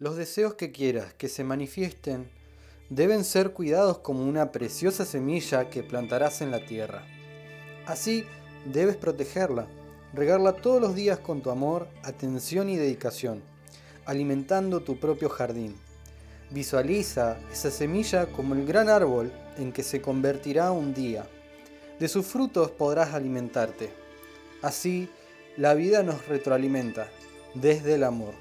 Los deseos que quieras que se manifiesten deben ser cuidados como una preciosa semilla que plantarás en la tierra. Así debes protegerla, regarla todos los días con tu amor, atención y dedicación, alimentando tu propio jardín. Visualiza esa semilla como el gran árbol en que se convertirá un día. De sus frutos podrás alimentarte. Así, la vida nos retroalimenta desde el amor.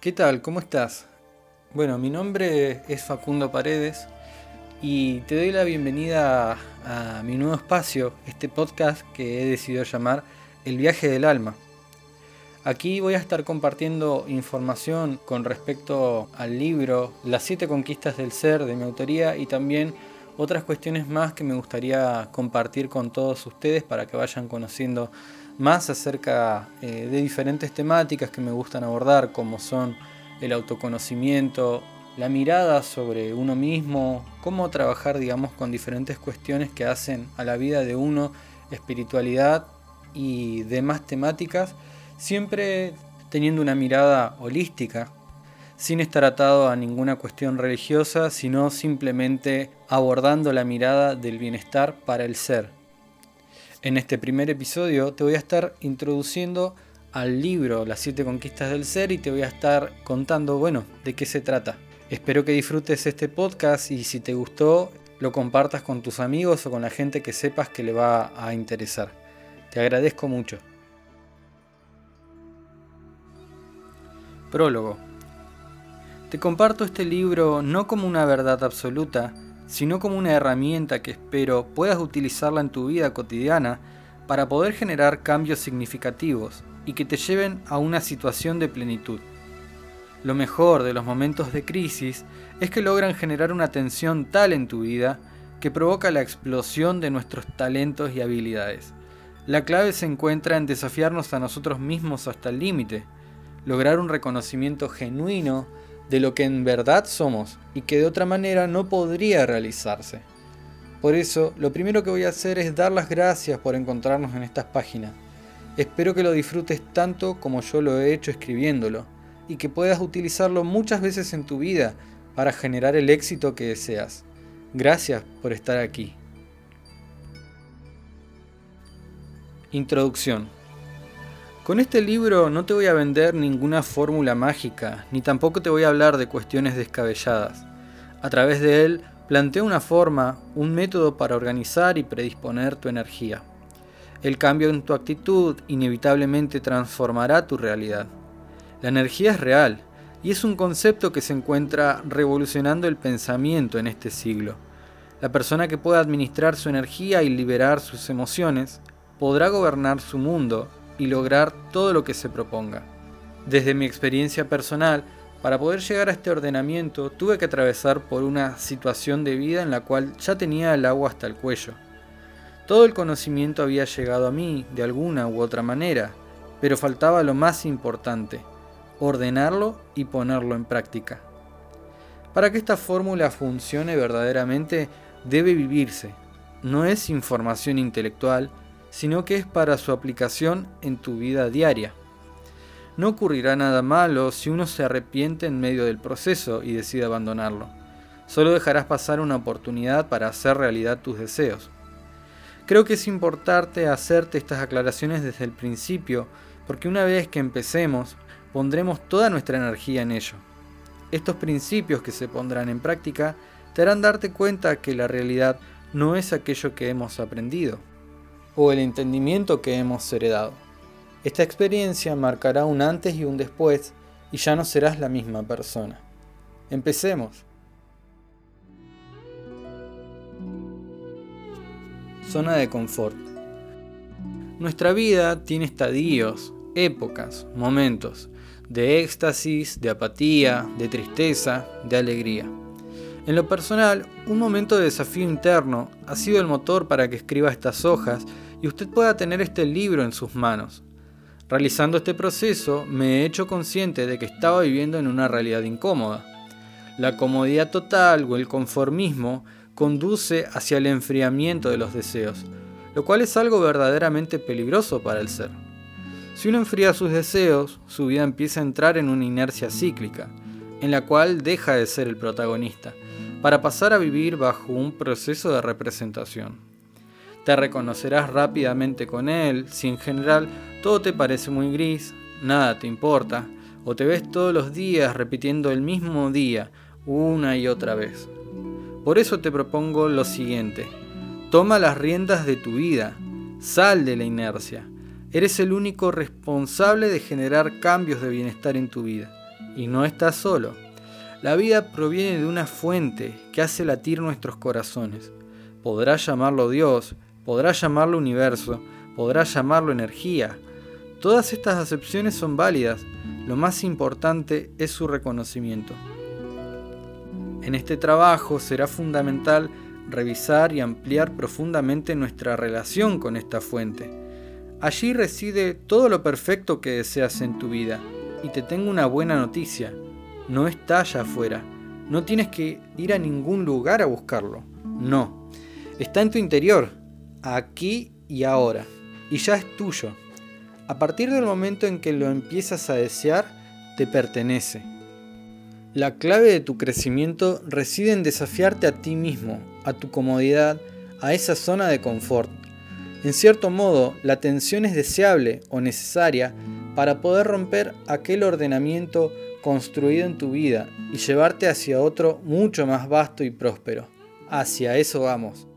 ¿Qué tal? ¿Cómo estás? Bueno, mi nombre es Facundo Paredes y te doy la bienvenida a, mi nuevo espacio, este podcast que he decidido llamar El viaje del alma. Aquí voy a estar compartiendo información con respecto al libro Las siete conquistas del ser de mi autoría y también otras cuestiones más que me gustaría compartir con todos ustedes para que vayan conociendo más acerca eh, de diferentes temáticas que me gustan abordar, como son el autoconocimiento, la mirada sobre uno mismo, cómo trabajar, digamos, con diferentes cuestiones que hacen a la vida de uno, espiritualidad y demás temáticas, siempre teniendo una mirada holística, sin estar atado a ninguna cuestión religiosa, sino simplemente abordando la mirada del bienestar para el ser, en este primer episodio te voy a estar introduciendo al libro Las siete conquistas del ser y te voy a estar contando, bueno, de qué se trata. Espero que disfrutes este podcast y si te gustó, lo compartas con tus amigos o con la gente que sepas que le va a interesar. Te agradezco mucho. Prólogo. Te comparto este libro no como una verdad absoluta, sino como una herramienta que espero puedas utilizarla en tu vida cotidiana para poder generar cambios significativos y que te lleven a una situación de plenitud. Lo mejor de los momentos de crisis es que logran generar una tensión tal en tu vida que provoca la explosión de nuestros talentos y habilidades. La clave se encuentra en desafiarnos a nosotros mismos hasta el límite, lograr un reconocimiento genuino de lo que en verdad somos y que de otra manera no podría realizarse. Por eso, lo primero que voy a hacer es dar las gracias por encontrarnos en estas páginas. Espero que lo disfrutes tanto como yo lo he hecho escribiéndolo y que puedas utilizarlo muchas veces en tu vida para generar el éxito que deseas. Gracias por estar aquí. Introducción con este libro no te voy a vender ninguna fórmula mágica, ni tampoco te voy a hablar de cuestiones descabelladas. A través de él planteo una forma, un método para organizar y predisponer tu energía. El cambio en tu actitud inevitablemente transformará tu realidad. La energía es real y es un concepto que se encuentra revolucionando el pensamiento en este siglo. La persona que pueda administrar su energía y liberar sus emociones podrá gobernar su mundo y lograr todo lo que se proponga. Desde mi experiencia personal, para poder llegar a este ordenamiento tuve que atravesar por una situación de vida en la cual ya tenía el agua hasta el cuello. Todo el conocimiento había llegado a mí de alguna u otra manera, pero faltaba lo más importante, ordenarlo y ponerlo en práctica. Para que esta fórmula funcione verdaderamente, debe vivirse. No es información intelectual, sino que es para su aplicación en tu vida diaria. No ocurrirá nada malo si uno se arrepiente en medio del proceso y decide abandonarlo. Solo dejarás pasar una oportunidad para hacer realidad tus deseos. Creo que es importante hacerte estas aclaraciones desde el principio, porque una vez que empecemos, pondremos toda nuestra energía en ello. Estos principios que se pondrán en práctica te harán darte cuenta que la realidad no es aquello que hemos aprendido, o el entendimiento que hemos heredado. Esta experiencia marcará un antes y un después y ya no serás la misma persona. Empecemos. Zona de confort. Nuestra vida tiene estadios, épocas, momentos de éxtasis, de apatía, de tristeza, de alegría. En lo personal, un momento de desafío interno ha sido el motor para que escriba estas hojas y usted pueda tener este libro en sus manos. Realizando este proceso, me he hecho consciente de que estaba viviendo en una realidad incómoda. La comodidad total o el conformismo conduce hacia el enfriamiento de los deseos, lo cual es algo verdaderamente peligroso para el ser. Si uno enfría sus deseos, su vida empieza a entrar en una inercia cíclica, en la cual deja de ser el protagonista, para pasar a vivir bajo un proceso de representación. Te reconocerás rápidamente con él si en general todo te parece muy gris, nada te importa, o te ves todos los días repitiendo el mismo día una y otra vez. Por eso te propongo lo siguiente. Toma las riendas de tu vida, sal de la inercia. Eres el único responsable de generar cambios de bienestar en tu vida. Y no estás solo. La vida proviene de una fuente que hace latir nuestros corazones. Podrás llamarlo Dios, podrás llamarlo universo, podrás llamarlo energía. Todas estas acepciones son válidas. Lo más importante es su reconocimiento. En este trabajo será fundamental revisar y ampliar profundamente nuestra relación con esta fuente. Allí reside todo lo perfecto que deseas en tu vida. Y te tengo una buena noticia. No está allá afuera. No tienes que ir a ningún lugar a buscarlo. No. Está en tu interior. Aquí y ahora. Y ya es tuyo. A partir del momento en que lo empiezas a desear, te pertenece. La clave de tu crecimiento reside en desafiarte a ti mismo, a tu comodidad, a esa zona de confort. En cierto modo, la tensión es deseable o necesaria para poder romper aquel ordenamiento construido en tu vida y llevarte hacia otro mucho más vasto y próspero. Hacia eso vamos.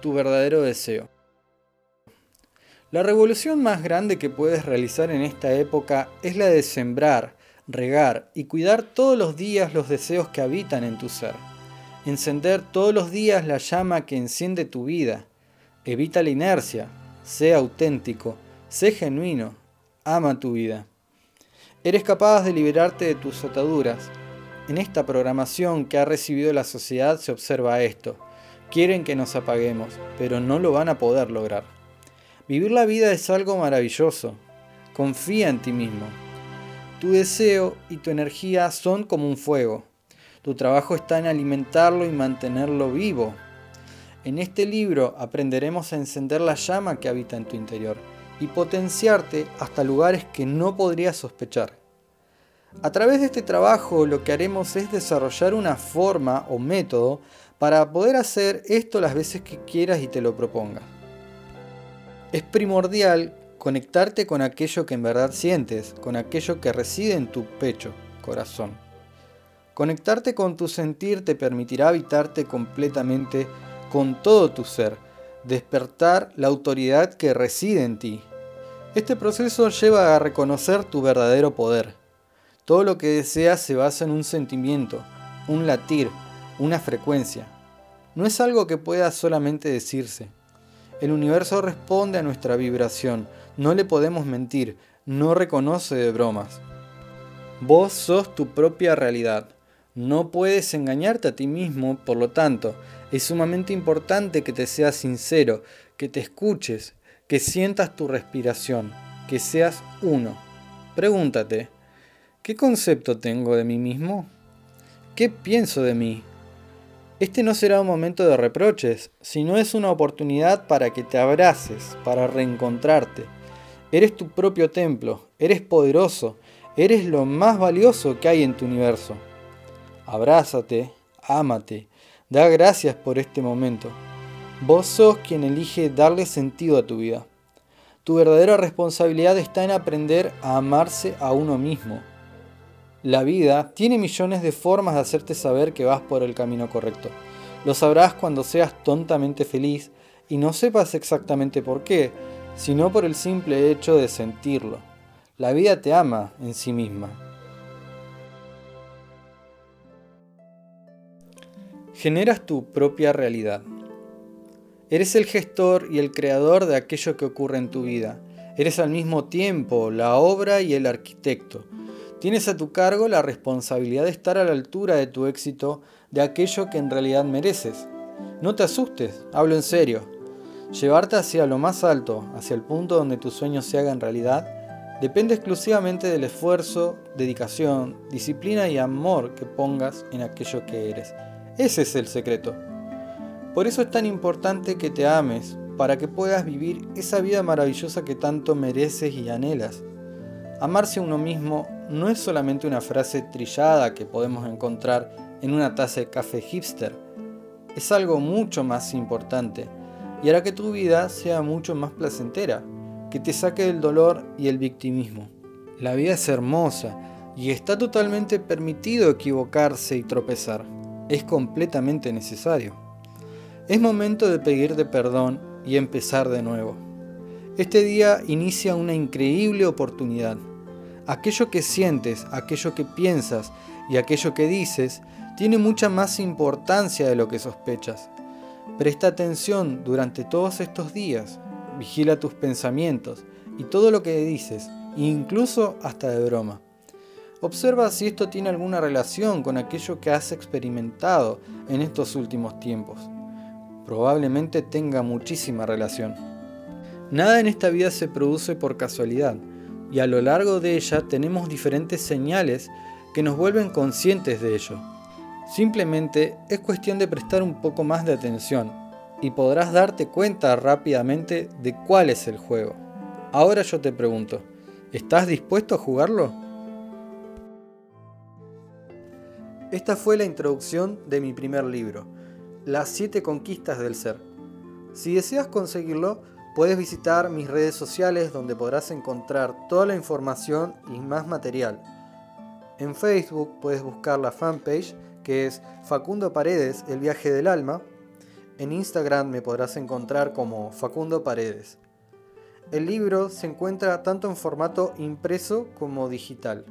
Tu verdadero deseo. La revolución más grande que puedes realizar en esta época es la de sembrar, regar y cuidar todos los días los deseos que habitan en tu ser. Encender todos los días la llama que enciende tu vida. Evita la inercia, sé auténtico, sé genuino, ama tu vida. Eres capaz de liberarte de tus ataduras. En esta programación que ha recibido la sociedad se observa esto. Quieren que nos apaguemos, pero no lo van a poder lograr. Vivir la vida es algo maravilloso. Confía en ti mismo. Tu deseo y tu energía son como un fuego. Tu trabajo está en alimentarlo y mantenerlo vivo. En este libro aprenderemos a encender la llama que habita en tu interior y potenciarte hasta lugares que no podrías sospechar. A través de este trabajo lo que haremos es desarrollar una forma o método para poder hacer esto las veces que quieras y te lo propongas. Es primordial conectarte con aquello que en verdad sientes, con aquello que reside en tu pecho, corazón. Conectarte con tu sentir te permitirá habitarte completamente con todo tu ser, despertar la autoridad que reside en ti. Este proceso lleva a reconocer tu verdadero poder. Todo lo que deseas se basa en un sentimiento, un latir, una frecuencia. No es algo que pueda solamente decirse, el universo responde a nuestra vibración, no le podemos mentir, no reconoce de bromas. Vos sos tu propia realidad, no puedes engañarte a ti mismo, por lo tanto, es sumamente importante que te seas sincero, que te escuches, que sientas tu respiración, que seas uno. Pregúntate, ¿qué concepto tengo de mí mismo? ¿Qué pienso de mí? Este no será un momento de reproches, sino es una oportunidad para que te abraces, para reencontrarte. Eres tu propio templo, eres poderoso, eres lo más valioso que hay en tu universo. Abrázate, ámate, da gracias por este momento. Vos sos quien elige darle sentido a tu vida. Tu verdadera responsabilidad está en aprender a amarse a uno mismo, la vida tiene millones de formas de hacerte saber que vas por el camino correcto. Lo sabrás cuando seas tontamente feliz y no sepas exactamente por qué, sino por el simple hecho de sentirlo. La vida te ama en sí misma. Generas tu propia realidad. Eres el gestor y el creador de aquello que ocurre en tu vida. Eres al mismo tiempo la obra y el arquitecto. Tienes a tu cargo la responsabilidad de estar a la altura de tu éxito, de aquello que en realidad mereces. No te asustes, hablo en serio. Llevarte hacia lo más alto, hacia el punto donde tus sueños se hagan realidad, depende exclusivamente del esfuerzo, dedicación, disciplina y amor que pongas en aquello que eres. Ese es el secreto. Por eso es tan importante que te ames, para que puedas vivir esa vida maravillosa que tanto mereces y anhelas. Amarse a uno mismo no es solamente una frase trillada que podemos encontrar en una taza de café hipster. Es algo mucho más importante y hará que tu vida sea mucho más placentera, que te saque del dolor y el victimismo. La vida es hermosa y está totalmente permitido equivocarse y tropezar. Es completamente necesario. Es momento de pedirte perdón y empezar de nuevo. Este día inicia una increíble oportunidad. Aquello que sientes, aquello que piensas y aquello que dices tiene mucha más importancia de lo que sospechas. Presta atención durante todos estos días, vigila tus pensamientos y todo lo que dices, incluso hasta de broma. Observa si esto tiene alguna relación con aquello que has experimentado en estos últimos tiempos. Probablemente tenga muchísima relación. Nada en esta vida se produce por casualidad, y a lo largo de ella tenemos diferentes señales que nos vuelven conscientes de ello. Simplemente es cuestión de prestar un poco más de atención y podrás darte cuenta rápidamente de cuál es el juego. Ahora yo te pregunto, ¿estás dispuesto a jugarlo? Esta fue la introducción de mi primer libro, Las 7 conquistas del ser. Si deseas conseguirlo, puedes visitar mis redes sociales donde podrás encontrar toda la información y más material. En Facebook puedes buscar la fanpage que es Facundo Paredes, El viaje del alma. En Instagram me podrás encontrar como Facundo Paredes. El libro se encuentra tanto en formato impreso como digital.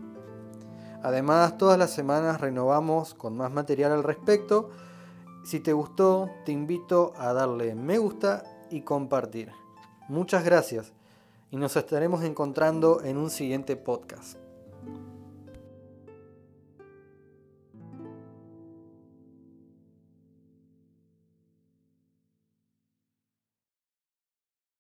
Además, todas las semanas renovamos con más material al respecto. Si te gustó, te invito a darle me gusta y compartir. Muchas gracias y nos estaremos encontrando en un siguiente podcast.